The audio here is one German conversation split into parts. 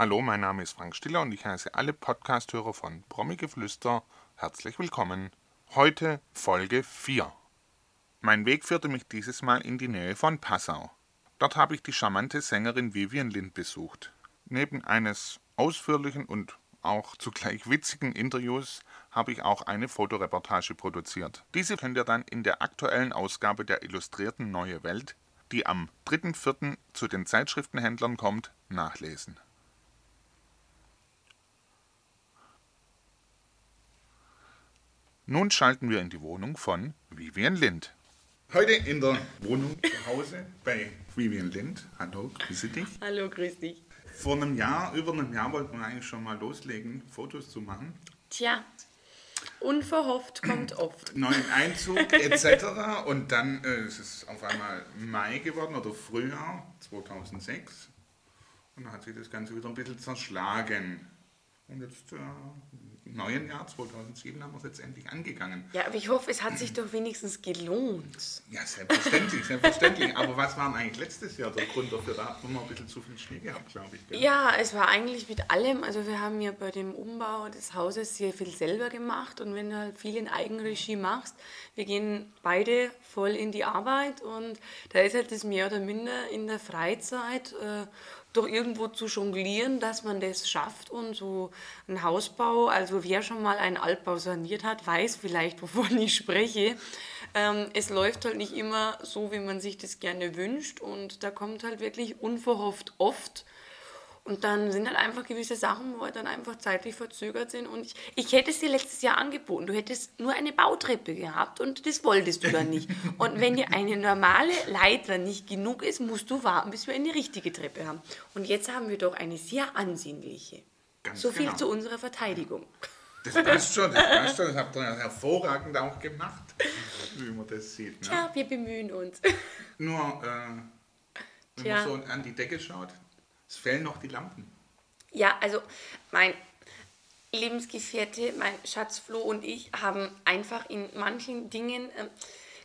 Hallo, mein Name ist Frank Stiller und ich heiße alle Podcasthörer von Promi-Geflüster herzlich willkommen. Heute Folge 4. Mein Weg führte mich dieses Mal in die Nähe von Passau. Dort habe ich die charmante Sängerin Vivian Lind besucht. Neben eines ausführlichen und auch zugleich witzigen Interviews habe ich auch eine Fotoreportage produziert. Diese könnt ihr dann in der aktuellen Ausgabe der Illustrierten Neue Welt, die am 3.4. zu den Zeitschriftenhändlern kommt, nachlesen. Nun schalten wir in die Wohnung von Vivian Lind. Heute in der Wohnung zu Hause bei Vivian Lind. Hallo, grüße dich. Hallo, grüß dich. Vor einem Jahr, über einem Jahr wollten wir eigentlich schon mal loslegen, Fotos zu machen. Tja, unverhofft kommt oft. Neuen Einzug etc. Und dann äh, ist es auf einmal Mai geworden oder Frühjahr 2006. Und dann hat sich das Ganze wieder ein bisschen zerschlagen. Und jetzt äh, neuen Jahr 2007 haben wir es jetzt endlich angegangen. Ja, aber ich hoffe, es hat sich doch wenigstens gelohnt. Ja, selbstverständlich, selbstverständlich. Aber was war denn eigentlich letztes Jahr der Grund dafür? Da haben wir ein bisschen zu viel Schnee gehabt, glaube ich. Gell? Ja, es war eigentlich mit allem. Also wir haben ja bei dem Umbau des Hauses sehr viel selber gemacht. Und wenn du halt viel in Eigenregie machst, wir gehen beide voll in die Arbeit. Und da ist halt das mehr oder minder in der Freizeit. Äh, doch irgendwo zu jonglieren, dass man das schafft und so ein Hausbau, also wer schon mal einen Altbau saniert hat, weiß vielleicht, wovon ich spreche. Ähm, es läuft halt nicht immer so, wie man sich das gerne wünscht und da kommt halt wirklich unverhofft oft und dann sind halt einfach gewisse Sachen, wo halt dann einfach zeitlich verzögert sind. Und ich, ich hätte es dir letztes Jahr angeboten. Du hättest nur eine Bautreppe gehabt und das wolltest du dann nicht. Und wenn dir eine normale Leiter nicht genug ist, musst du warten, bis wir eine richtige Treppe haben. Und jetzt haben wir doch eine sehr ansehnliche. Ganz so viel genau. zu unserer Verteidigung. Das passt schon, das passt schon. Das habt ihr hervorragend auch gemacht, wie man das sieht. Ne? Tja, wir bemühen uns. Nur, äh, wenn Tja. man so an die Decke schaut, es fehlen noch die Lampen. Ja, also mein Lebensgefährte, mein Schatz Flo und ich haben einfach in manchen Dingen ähm,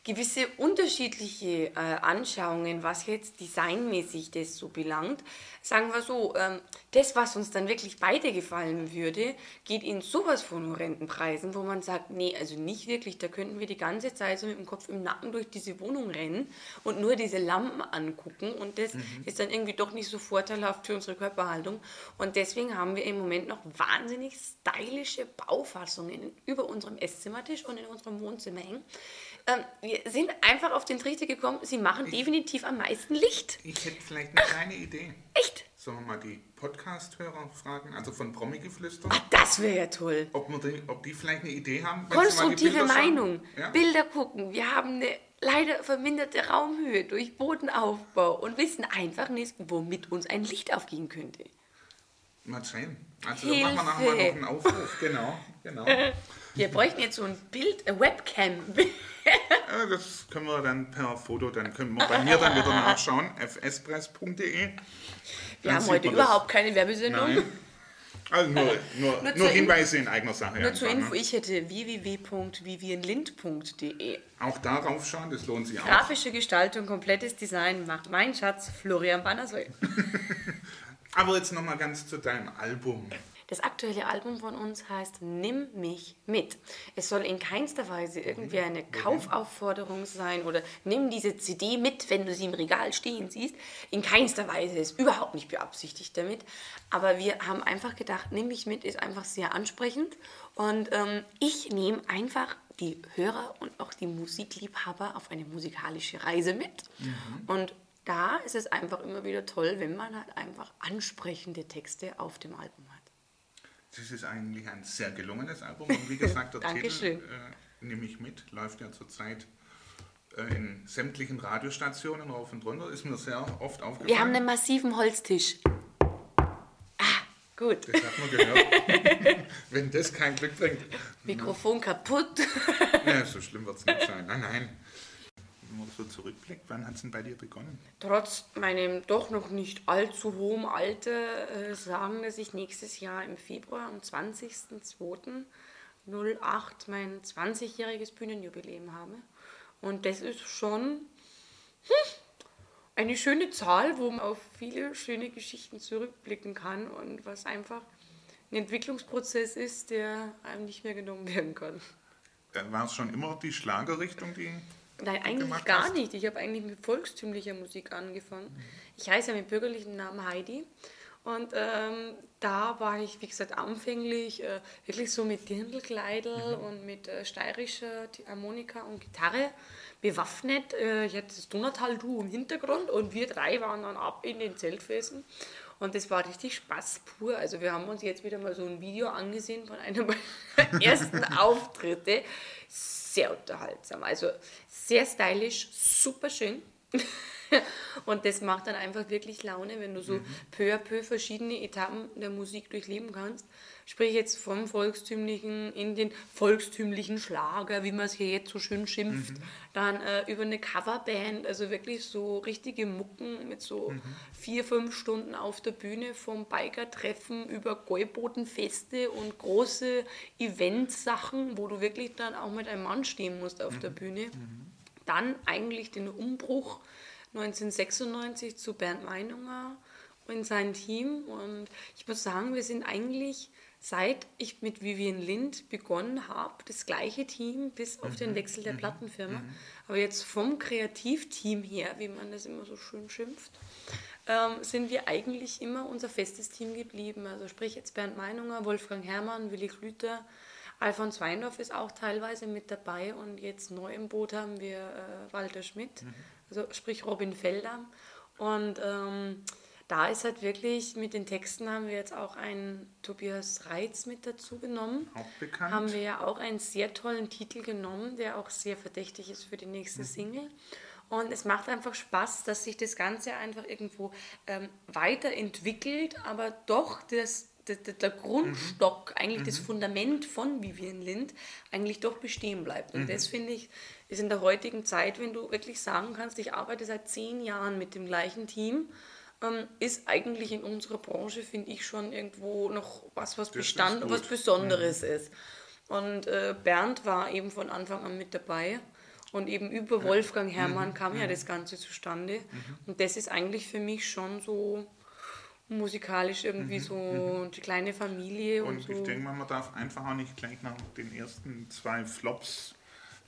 gewisse unterschiedliche äh, Anschauungen, was jetzt designmäßig das so belangt. Sagen wir so, ähm, das, was uns dann wirklich beide gefallen würde, geht in sowas von horrenden Preisen, wo man sagt, nee, also nicht wirklich, da könnten wir die ganze Zeit so mit dem Kopf im Nacken durch diese Wohnung rennen und nur diese Lampen angucken und das ist dann irgendwie doch nicht so vorteilhaft für unsere Körperhaltung und deswegen haben wir im Moment noch wahnsinnig stylische Baufassungen über unserem Esszimmertisch und in unserem Wohnzimmer hängen. Ähm, wir sind einfach auf den Trichter gekommen, sie machen definitiv am meisten Licht. Ich hätte vielleicht eine kleine Idee. Echt? Sollen wir mal die Podcast-Hörer fragen, also von Promi-Geflüster, Ah, das wäre ja toll. ob, die, ob die vielleicht eine Idee haben? Konstruktive? Meinung. Ja? Bilder gucken. Wir haben eine leider verminderte Raumhöhe durch Bodenaufbau und wissen einfach nicht, womit uns ein Licht aufgehen könnte. Mal sehen. Also dann machen wir nachher Hilfe. noch einen Aufruf. Genau, genau. Wir bräuchten jetzt so ein Bild, eine Webcam. Ja, das können wir dann per Foto, dann können wir bei mir dann wieder nachschauen, fspress.de. Wir haben heute überhaupt keine Werbesendung. Nein. Also nur, nur, nur, In- Hinweise in eigener Sache. Nur zur Info, ne? ich hätte www.vivienlind.de. Auch darauf schauen, das lohnt sich auch. Grafische Gestaltung, komplettes Design macht mein Schatz Florian Bannersoll. Aber jetzt nochmal ganz zu deinem Album. Das aktuelle Album von uns heißt Nimm mich mit. Es soll in keinster Weise irgendwie eine Kaufaufforderung sein oder nimm diese CD mit, wenn du sie im Regal stehen siehst. In keinster Weise ist überhaupt nicht beabsichtigt damit. Aber wir haben einfach gedacht, Nimm mich mit ist einfach sehr ansprechend. Und ähm, ich nehme einfach die Hörer und auch die Musikliebhaber auf eine musikalische Reise mit. Und da ist es einfach immer wieder toll, wenn man halt einfach ansprechende Texte auf dem Album hat. Das ist eigentlich ein sehr gelungenes Album. Und wie gesagt, der Titel äh, Nimm mich mit, läuft ja zurzeit äh, in sämtlichen Radiostationen rauf und runter. Ist mir sehr oft aufgefallen. Wir haben einen massiven Holztisch. Ah, gut. das hat man gehört. Wenn das kein Glück bringt. Mikrofon kaputt. Ja, so schlimm wird es nicht sein. Nein, nein. Wenn man so zurückblickt, wann hat es denn bei dir begonnen? Trotz meinem doch noch nicht allzu hohen Alter äh, sagen, dass ich nächstes Jahr im Februar am 20.02.08 mein 20-jähriges Bühnenjubiläum habe. Und das ist schon hm, eine schöne Zahl, wo man auf viele schöne Geschichten zurückblicken kann und was einfach ein Entwicklungsprozess ist, der einem nicht mehr genommen werden kann. War es schon immer die Schlagerrichtung, die. Nein, eigentlich gar hast? nicht. Ich habe eigentlich mit volkstümlicher Musik angefangen. Mhm. Ich heiße ja mit bürgerlichem Namen Heidi. Und ähm, da war ich, wie gesagt, anfänglich äh, wirklich so mit Dirndlkleidel mhm. und mit äh, steirischer Harmonika und Gitarre bewaffnet. Äh, ich hatte das Donautal-Du im Hintergrund und wir drei waren dann ab in den Zeltfesten. Und das war richtig Spaß pur. Also wir haben uns jetzt wieder mal so ein Video angesehen von einem meiner ersten Auftritte. Sehr unterhaltsam. Also sehr stylisch, super schön. Und das macht dann einfach wirklich Laune, wenn du so mhm. peu à peu verschiedene Etappen der Musik durchleben kannst. Sprich jetzt vom volkstümlichen in den volkstümlichen Schlager, wie man es hier jetzt so schön schimpft, mhm. dann äh, über eine Coverband, also wirklich so richtige Mucken mit so mhm. vier, fünf Stunden auf der Bühne vom Biker-Treffen über Gäubodenfeste und große Eventsachen, wo du wirklich dann auch mit einem Mann stehen musst auf der mhm. Bühne. Mhm. Dann eigentlich den Umbruch 1996 zu Bernd Meinunger und sein Team. Und ich muss sagen, wir sind eigentlich, seit ich mit Vivian Lind begonnen habe, das gleiche Team bis auf mhm. den Wechsel der mhm. Plattenfirma. Mhm. Aber jetzt vom Kreativteam her, wie man das immer so schön schimpft, ähm, sind wir eigentlich immer unser festes Team geblieben. Also sprich jetzt Bernd Meinunger, Wolfgang Herrmann, Willi Klüter, Alfons Weindorf ist auch teilweise mit dabei und jetzt neu im Boot haben wir äh, Walter Schmidt. Mhm also sprich Robin Felder. Und ähm, da ist halt wirklich, mit den Texten haben wir jetzt auch einen Tobias Reitz mit dazu genommen. Auch bekannt. Haben wir ja auch einen sehr tollen Titel genommen, der auch sehr verdächtig ist für die nächste mhm. Single. Und es macht einfach Spaß, dass sich das Ganze einfach irgendwo ähm, weiterentwickelt, aber doch das der, der, Grundstock, mhm. eigentlich mhm. das Fundament von Vivian Lind, eigentlich doch bestehen bleibt. Und mhm. das finde ich, ist in der heutigen Zeit, wenn du wirklich sagen kannst, ich arbeite seit zehn Jahren mit dem gleichen Team, ist eigentlich in unserer Branche, finde ich, schon irgendwo noch was, was Bestand und was Besonderes mhm. ist. Und äh, Bernd war eben von Anfang an mit dabei. Und eben über Wolfgang Herrmann mhm. kam ja mhm. das Ganze zustande. Und das ist eigentlich für mich schon so musikalisch irgendwie mhm, so mhm. die kleine Familie und, und so. ich denke mal, man darf einfach auch nicht gleich nach den ersten zwei Flops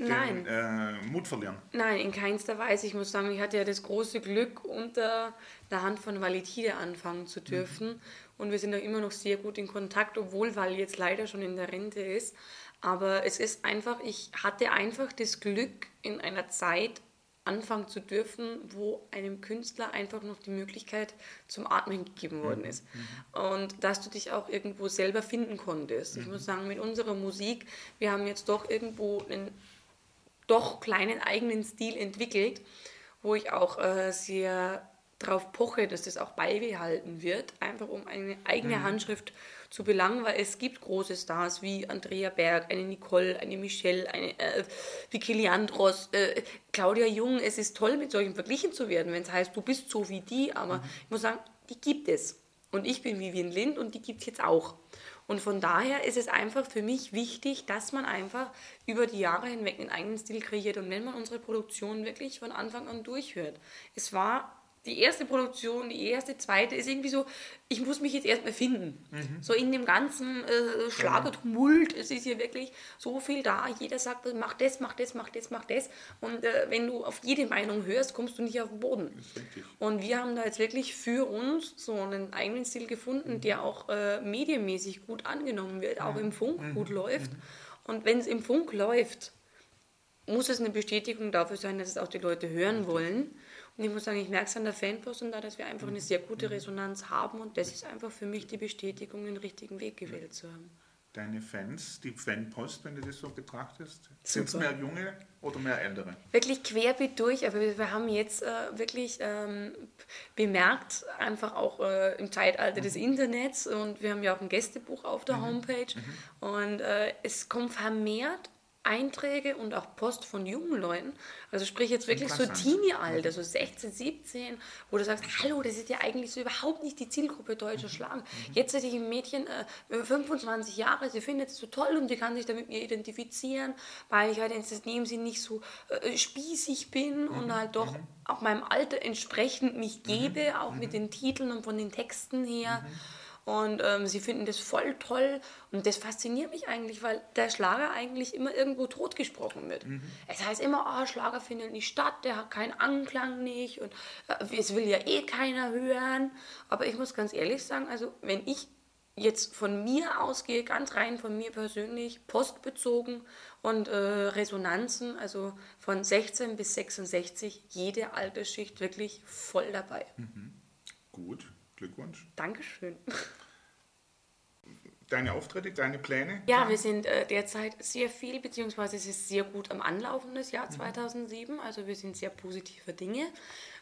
den äh, Mut verlieren. Nein, in keinster Weise. Ich muss sagen, ich hatte ja das große Glück, unter der Hand von Validide anfangen zu dürfen. Mhm. Und wir sind auch immer noch sehr gut in Kontakt, obwohl Val jetzt leider schon in der Rente ist. Aber es ist einfach, ich hatte einfach das Glück, in einer Zeit anfangen zu dürfen, wo einem Künstler einfach noch die Möglichkeit zum Atmen gegeben worden mhm. ist. Mhm. Und dass du dich auch irgendwo selber finden konntest. Mhm. Ich muss sagen, mit unserer Musik, wir haben jetzt doch irgendwo einen doch kleinen eigenen Stil entwickelt, wo ich auch äh, sehr darauf poche, dass das auch beibehalten wird, einfach um eine eigene mhm. Handschrift zu belangen, weil es gibt große Stars wie Andrea Berg, eine Nicole, eine Michelle, eine äh, Vicky Leandros, äh, Claudia Jung. Es ist toll, mit solchen verglichen zu werden, wenn es heißt, du bist so wie die, aber mhm. ich muss sagen, die gibt es. Und ich bin Vivian Lind und die gibt es jetzt auch. Und von daher ist es einfach für mich wichtig, dass man einfach über die Jahre hinweg einen eigenen Stil kreiert. Und wenn man unsere Produktion wirklich von Anfang an durchhört. Es war die erste Produktion, die erste, zweite ist irgendwie so, ich muss mich jetzt erstmal finden. Mhm. So in dem ganzen äh, Schlagertumult, es ist hier wirklich so viel da. Jeder sagt, mach das, mach das, mach das, mach das. Und äh, wenn du auf jede Meinung hörst, kommst du nicht auf den Boden. Und wir haben da jetzt wirklich für uns so einen eigenen Stil gefunden, mhm. der auch äh, medienmäßig gut angenommen wird, auch im Funk mhm. gut läuft. Mhm. Und wenn es im Funk läuft, muss es eine Bestätigung dafür sein, dass es auch die Leute hören wollen. Und ich muss sagen, ich merke es an der Fanpost und da, dass wir einfach eine sehr gute Resonanz haben und das ist einfach für mich die Bestätigung, den richtigen Weg gewählt zu haben. Deine Fans, die Fanpost, wenn du das so betrachtest, sind es mehr junge oder mehr ältere? Wirklich querbeet durch, aber wir haben jetzt äh, wirklich ähm, bemerkt, einfach auch äh, im Zeitalter mhm. des Internets und wir haben ja auch ein Gästebuch auf der mhm. Homepage mhm. und äh, es kommt vermehrt Einträge und auch Post von jungen Leuten. Also sprich jetzt wirklich so Teenie-Alter, so 16, 17, wo du sagst, hallo, das ist ja eigentlich so überhaupt nicht die Zielgruppe deutscher Schlager. Jetzt hätte ich ein Mädchen, äh, 25 Jahre, sie findet es so toll und sie kann sich damit mir identifizieren, weil ich halt in dem Sinn nicht so äh, spießig bin und halt doch auch meinem Alter entsprechend mich gebe, auch mit den Titeln und von den Texten her. Und ähm, sie finden das voll toll. Und das fasziniert mich eigentlich, weil der Schlager eigentlich immer irgendwo totgesprochen wird. Mhm. Es heißt immer, oh, Schlager findet nicht statt, der hat keinen Anklang nicht und äh, es will ja eh keiner hören. Aber ich muss ganz ehrlich sagen, also wenn ich jetzt von mir ausgehe, ganz rein von mir persönlich, postbezogen und äh, Resonanzen, also von 16 bis 66, jede Altersschicht wirklich voll dabei. Mhm. Gut. Glückwunsch. Dankeschön. Deine Auftritte, deine Pläne? Ja, wir sind äh, derzeit sehr viel, beziehungsweise es ist sehr gut am Anlaufen des Jahr 2007. Mhm. Also wir sind sehr positive Dinge.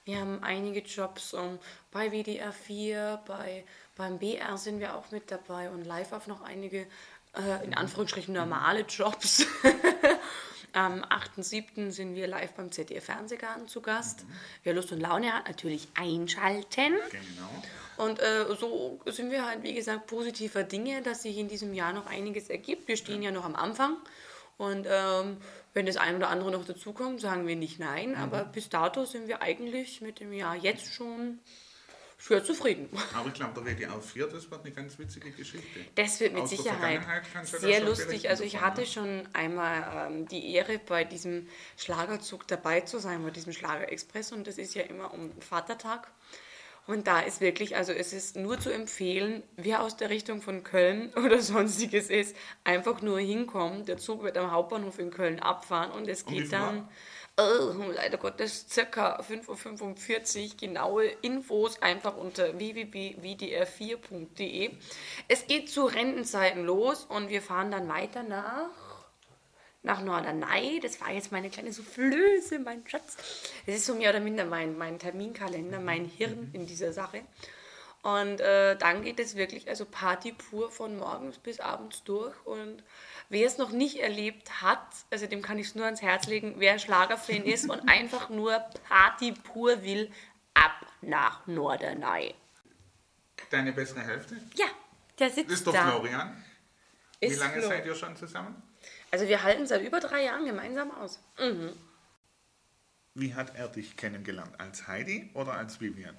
Wir haben einige Jobs um, ähm, bei WDR 4, bei, beim BR sind wir auch mit dabei und live auf noch einige, äh, in Anführungsstrichen, normale Jobs. Am 8.7. sind wir live beim ZDF Fernsehgarten zu Gast. Mhm. Wer Lust und Laune hat, natürlich einschalten. Genau. Und äh, so sind wir halt, wie gesagt, positiver Dinge, dass sich in diesem Jahr noch einiges ergibt. Wir stehen ja, ja noch am Anfang. Und ähm, wenn das ein oder andere noch dazukommt, sagen wir nicht nein. Mhm. Aber bis dato sind wir eigentlich mit dem Jahr jetzt schon sehr zufrieden. Aber ich glaube, der WDR 4, das wird eine ganz witzige Geschichte. Das wird mit Aus Sicherheit sehr lustig. Also ich hatte schon einmal ähm, die Ehre, bei diesem Schlagerzug dabei zu sein, bei diesem Schlagerexpress. Und das ist ja immer um Vatertag. Und da ist wirklich, also es ist nur zu empfehlen, wer aus der Richtung von Köln oder sonstiges ist, einfach nur hinkommen. Der Zug wird am Hauptbahnhof in Köln abfahren und es geht dann, oh, leider Gottes, circa 5.45 Uhr. Genaue Infos einfach unter www.wdr4.de. Es geht zu Rentenzeiten los und wir fahren dann weiter nach nach Norderney. Das war jetzt meine kleine Soufflöse, mein Schatz. Das ist so mehr oder minder mein, mein Terminkalender, mein Hirn in dieser Sache. Und äh, dann geht es wirklich, also Party pur von morgens bis abends durch. Und wer es noch nicht erlebt hat, also dem kann ich es nur ans Herz legen, wer Schlagerfan ist und einfach nur Party pur will, ab nach Norderney. Deine bessere Hälfte? Ja, der sitzt da. Ist doch. Florian. Wie ist lange Flo. seid ihr schon zusammen? Also wir halten seit über drei Jahren gemeinsam aus. Mhm. Wie hat er dich kennengelernt? Als Heidi oder als Vivian?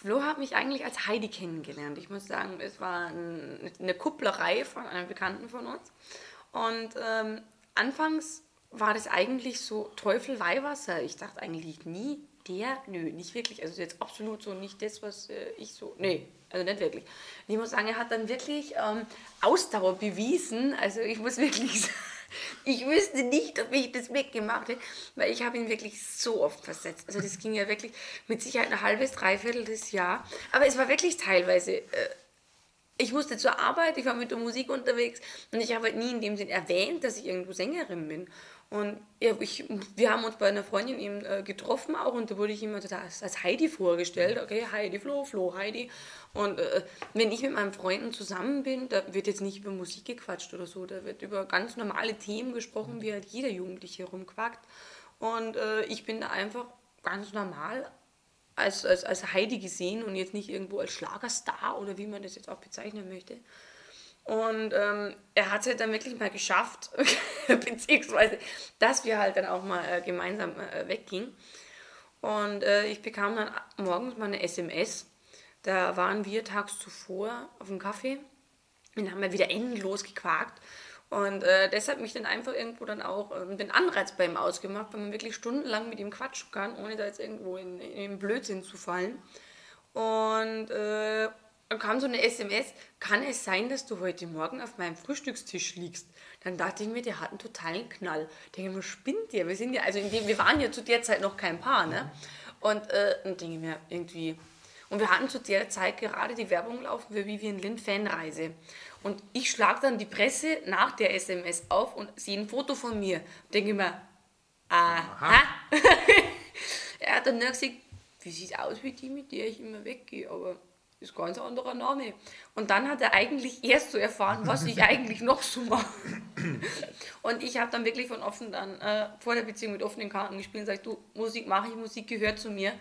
Flo hat mich eigentlich als Heidi kennengelernt. Ich muss sagen, es war eine Kupplerei von einem Bekannten von uns. Und ähm, anfangs war das eigentlich so Teufel Weihwasser. Ich dachte eigentlich nie, der, nö, nicht wirklich. Also jetzt absolut so nicht das, was äh, ich so, nee, also nicht wirklich. Und ich muss sagen, er hat dann wirklich ähm, Ausdauer bewiesen. Also ich muss wirklich sagen, ich wüsste nicht, ob ich das weggemacht hätte, weil ich habe ihn wirklich so oft versetzt. Also das ging ja wirklich mit Sicherheit ein halbes, dreiviertel des Jahr. Aber es war wirklich teilweise... Äh, ich musste zur Arbeit, ich war mit der Musik unterwegs und ich habe halt nie in dem Sinn erwähnt, dass ich irgendwo Sängerin bin. Und ja, ich, wir haben uns bei einer Freundin eben äh, getroffen auch und da wurde ich immer als, als Heidi vorgestellt. Okay, Heidi, Flo, Flo, Heidi. Und äh, wenn ich mit meinen Freunden zusammen bin, da wird jetzt nicht über Musik gequatscht oder so, da wird über ganz normale Themen gesprochen, wie halt jeder Jugendliche rumquackt. Und äh, ich bin da einfach ganz normal als, als, als Heidi gesehen und jetzt nicht irgendwo als Schlagerstar oder wie man das jetzt auch bezeichnen möchte. Und ähm, er hat es halt dann wirklich mal geschafft, beziehungsweise, dass wir halt dann auch mal äh, gemeinsam äh, weggingen. Und äh, ich bekam dann morgens mal eine SMS. Da waren wir tags zuvor auf dem Kaffee und haben wir wieder endlos gequakt. Und äh, das hat mich dann einfach irgendwo dann auch ähm, den Anreiz bei ihm ausgemacht, weil man wirklich stundenlang mit ihm quatschen kann, ohne da jetzt irgendwo in, in Blödsinn zu fallen. Und äh, kam so eine SMS, kann es sein, dass du heute Morgen auf meinem Frühstückstisch liegst? Dann dachte ich mir, der hat einen totalen Knall. Ich denke mir, spinnt der? Wir sind ja, also dem, wir waren ja zu der Zeit noch kein Paar, ne? Und äh, dann denke ich mir, irgendwie. Und wir hatten zu der Zeit gerade die Werbung laufen für Vivian Lind Fanreise. Und ich schlage dann die Presse nach der SMS auf und sehe ein Foto von mir. Denke mir, aha. er hat dann gesagt, wie sieht aus wie die, mit der ich immer weggehe, aber ist ganz anderer Name. Und dann hat er eigentlich erst so erfahren, was ich eigentlich noch so mache. Und ich habe dann wirklich von offen dann äh, vor der Beziehung mit offenen Karten gespielt und gesagt, du, Musik mache ich, Musik gehört zu mir.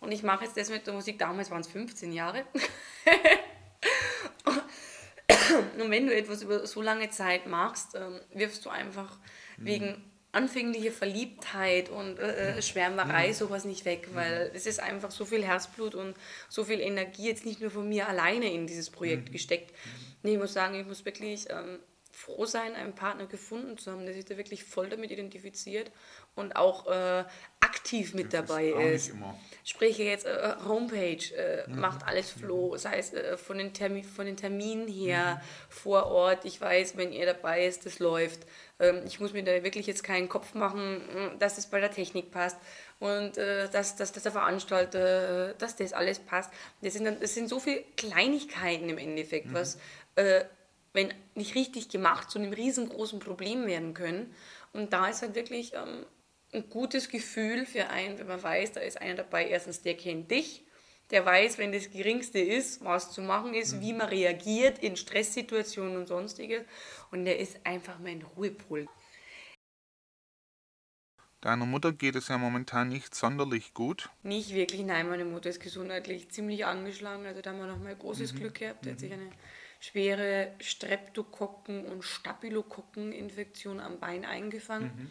Und ich mache jetzt das mit der Musik, damals waren es 15 Jahre. und wenn du etwas über so lange Zeit machst, ähm, wirfst du einfach mhm. wegen anfängliche Verliebtheit und äh, äh Schwärmerei, mhm. sowas nicht weg, weil es ist einfach so viel Herzblut und so viel Energie jetzt nicht nur von mir alleine in dieses Projekt mhm. gesteckt. Nee, ich muss sagen, ich muss wirklich ähm, froh sein, einen Partner gefunden zu haben, der sich da wirklich voll damit identifiziert und auch äh, aktiv mit das dabei ist. ist. Spreche jetzt äh, Homepage, äh, mhm. macht alles Flow, sei es äh, von, den Termin, von den Terminen her, mhm. vor Ort. Ich weiß, wenn ihr dabei ist, das läuft. Ähm, ich muss mir da wirklich jetzt keinen Kopf machen, mm, dass es bei der Technik passt und äh, dass, dass, dass der Veranstalter, äh, dass das alles passt. Das sind, das sind so viele Kleinigkeiten im Endeffekt, mhm. was, wenn nicht richtig gemacht, zu einem riesengroßen Problem werden können. Und da ist halt wirklich ähm, ein gutes Gefühl für einen, wenn man weiß, da ist einer dabei, erstens, der kennt dich, der weiß, wenn das Geringste ist, was zu machen ist, mhm. wie man reagiert in Stresssituationen und sonstiges. Und der ist einfach mein Ruhepol. Deiner Mutter geht es ja momentan nicht sonderlich gut. Nicht wirklich, nein, meine Mutter ist gesundheitlich ziemlich angeschlagen. Also da haben wir nochmal großes mhm. Glück gehabt. Die hat sich mhm. eine schwere Streptokokken- und Staphylokokken-Infektion am Bein eingefangen. Mhm.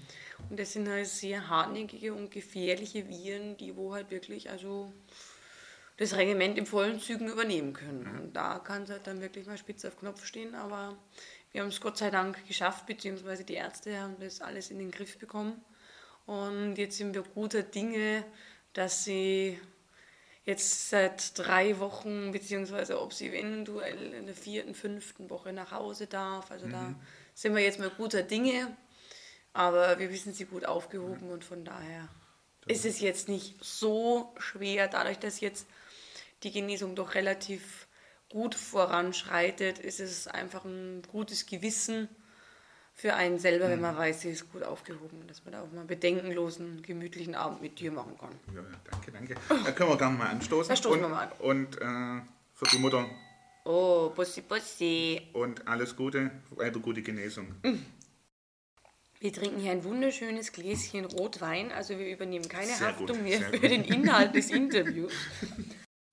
Und das sind halt sehr hartnäckige und gefährliche Viren, die wo halt wirklich also das Regiment in vollen Zügen übernehmen können. Mhm. Und da kann es halt dann wirklich mal spitz auf Knopf stehen, aber wir haben es Gott sei Dank geschafft, beziehungsweise die Ärzte haben das alles in den Griff bekommen. Und jetzt sind wir guter Dinge, dass sie jetzt seit drei Wochen, beziehungsweise ob sie eventuell in der vierten, fünften Woche nach Hause darf. Also mhm. da sind wir jetzt mal guter Dinge. Aber wir wissen sie gut aufgehoben und von daher ist es jetzt nicht so schwer, dadurch, dass jetzt die Genesung doch relativ gut voranschreitet, ist es einfach ein gutes Gewissen für einen selber, wenn man mhm. weiß, sie ist gut aufgehoben dass man da auch mal bedenkenlosen, gemütlichen Abend mit dir machen kann. Ja, danke, danke. Da können wir gerne mal anstoßen. Da stoßen und, wir mal an. Und äh, für die Mutter. Oh, Bussi, Bussi. Und alles Gute, weiter gute Genesung. Mhm. Wir trinken hier ein wunderschönes Gläschen Rotwein, also wir übernehmen keine sehr Haftung gut, mehr für gut. den Inhalt des Interviews.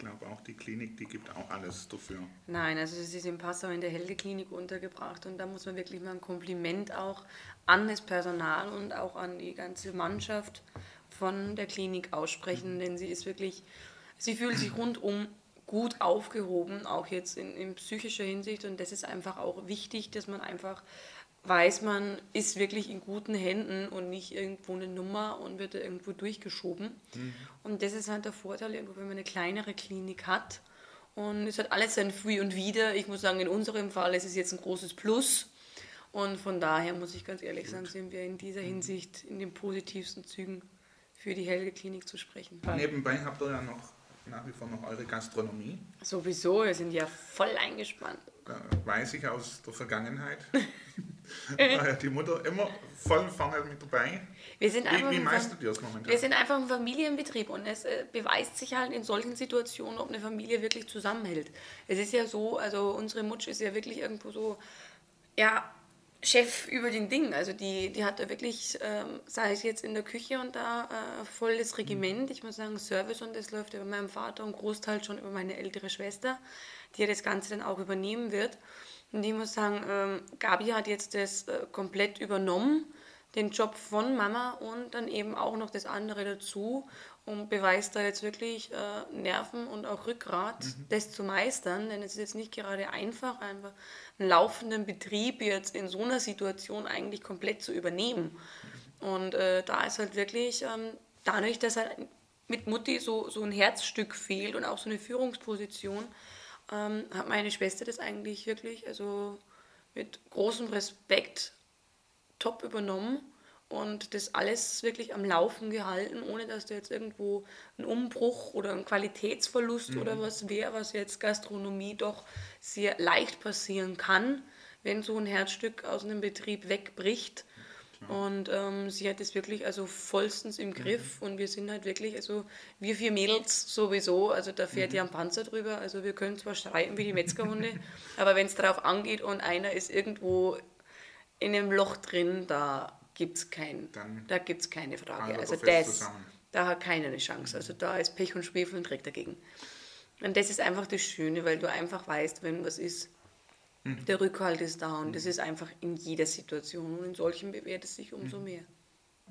Glaube auch die Klinik, die gibt auch alles dafür. Nein, also es ist in Passau in der Helge Klinik untergebracht und da muss man wirklich mal ein Kompliment auch an das Personal und auch an die ganze Mannschaft von der Klinik aussprechen, denn sie ist wirklich, sie fühlt sich rundum gut aufgehoben, auch jetzt in, in psychischer Hinsicht und das ist einfach auch wichtig, dass man einfach weiß man, ist wirklich in guten Händen und nicht irgendwo eine Nummer und wird irgendwo durchgeschoben. Mhm. Und das ist halt der Vorteil, irgendwo, wenn man eine kleinere Klinik hat. Und es hat alles sein Free und Wieder. Ich muss sagen, in unserem Fall ist es jetzt ein großes Plus. Und von daher muss ich ganz ehrlich Gut. sagen, sind wir in dieser mhm. Hinsicht in den positivsten Zügen für die Helge Klinik zu sprechen. Nebenbei habt ihr ja noch nach wie vor noch eure Gastronomie. Sowieso, wir sind ja voll eingespannt. Weiß ich aus der Vergangenheit. war die Mutter immer voll vorne mit dabei. Wir sind wie wie meistert ihr das momentan? Wir sind einfach ein Familienbetrieb und es äh, beweist sich halt in solchen Situationen, ob eine Familie wirklich zusammenhält. Es ist ja so, also unsere Mutsch ist ja wirklich irgendwo so, ja, Chef über den Ding. Also die, die hat da wirklich, ähm, sei es jetzt in der Küche und da äh, volles Regiment. Ich muss sagen, Service und das läuft über meinen Vater und Großteil schon über meine ältere Schwester, die ja das Ganze dann auch übernehmen wird. Und ich muss sagen, ähm, Gabi hat jetzt das äh, komplett übernommen, den Job von Mama und dann eben auch noch das andere dazu und beweist da jetzt wirklich äh, Nerven und auch Rückgrat, mhm. das zu meistern, denn es ist jetzt nicht gerade einfach, einfach einen laufenden Betrieb jetzt in so einer Situation eigentlich komplett zu übernehmen. Und äh, da ist halt wirklich ähm, dadurch, dass halt mit Mutti so, so ein Herzstück fehlt und auch so eine Führungsposition, ähm, hat meine Schwester das eigentlich wirklich also mit großem Respekt top übernommen und das alles wirklich am Laufen gehalten, ohne dass da jetzt irgendwo ein Umbruch oder ein Qualitätsverlust mhm. oder was wäre, was jetzt Gastronomie doch sehr leicht passieren kann, wenn so ein Herzstück aus einem Betrieb wegbricht. Und ähm, sie hat es wirklich also vollstens im Griff und wir sind halt wirklich, also wir vier Mädels sowieso, also da fährt ja ein Panzer drüber, also wir können zwar streiten wie die Metzgerhunde, aber wenn es darauf angeht und einer ist irgendwo in einem Loch drin, da gibt es kein, Dann da gibt's keine Frage. Also das, zusammen. da hat keiner eine Chance. Also da ist Pech und Schwefel und trägt dagegen. Und das ist einfach das Schöne, weil du einfach weißt, wenn was ist, Mhm. der Rückhalt ist da und das ist einfach in jeder Situation und in solchen bewährt es sich umso Mhm. mehr.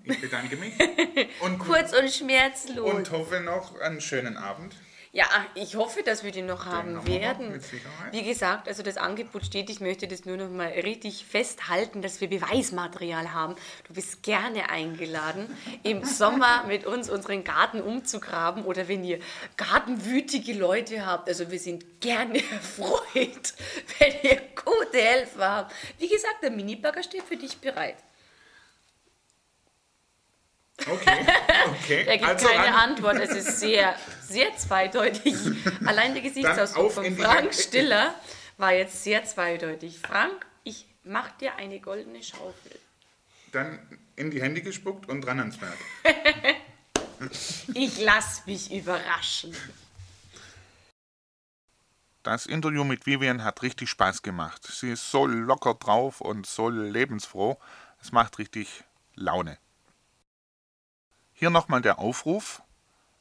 Ich bedanke mich und, Kurz und schmerzlos. und hoffe noch einen schönen Abend. Ja, ich hoffe, dass wir den noch haben wir noch, werden. Sicherheit. Wie gesagt, also das Angebot steht. Ich möchte das nur noch mal richtig festhalten, dass wir Beweismaterial haben. Du bist gerne eingeladen, im Sommer mit uns unseren Garten umzugraben oder wenn ihr gartenwütige Leute habt. Also wir sind gerne erfreut, wenn ihr gute Helfer habt. Wie gesagt, der Minibagger steht für dich bereit. Okay, okay. Er gibt also keine ran. Antwort. Es ist sehr, sehr zweideutig. Allein der Gesichtsausdruck von Frank Hand. Stiller war jetzt sehr zweideutig. Frank, ich mach dir eine goldene Schaufel. Dann in die Hände gespuckt und dran ans Werk. Ich lass mich überraschen. Das Interview mit Vivian hat richtig Spaß gemacht. Sie ist so locker drauf und so lebensfroh. Es macht richtig Laune. Hier nochmal der Aufruf.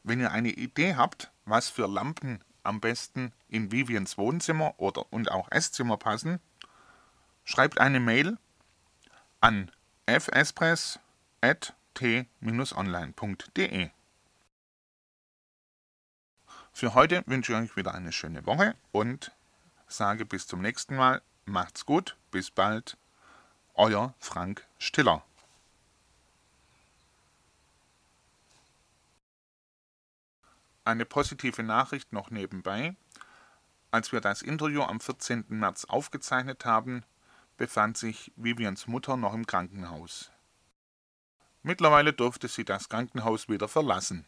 Wenn ihr eine Idee habt, was für Lampen am besten in Vivians Wohnzimmer oder und auch Esszimmer passen, schreibt eine Mail an fspress.t-online.de. Für heute wünsche ich euch wieder eine schöne Woche und sage bis zum nächsten Mal. Macht's gut, bis bald. Euer Frank Stiller. Eine positive Nachricht noch nebenbei. Als wir das Interview am 14. März aufgezeichnet haben, befand sich Vivians Mutter noch im Krankenhaus. Mittlerweile durfte sie das Krankenhaus wieder verlassen.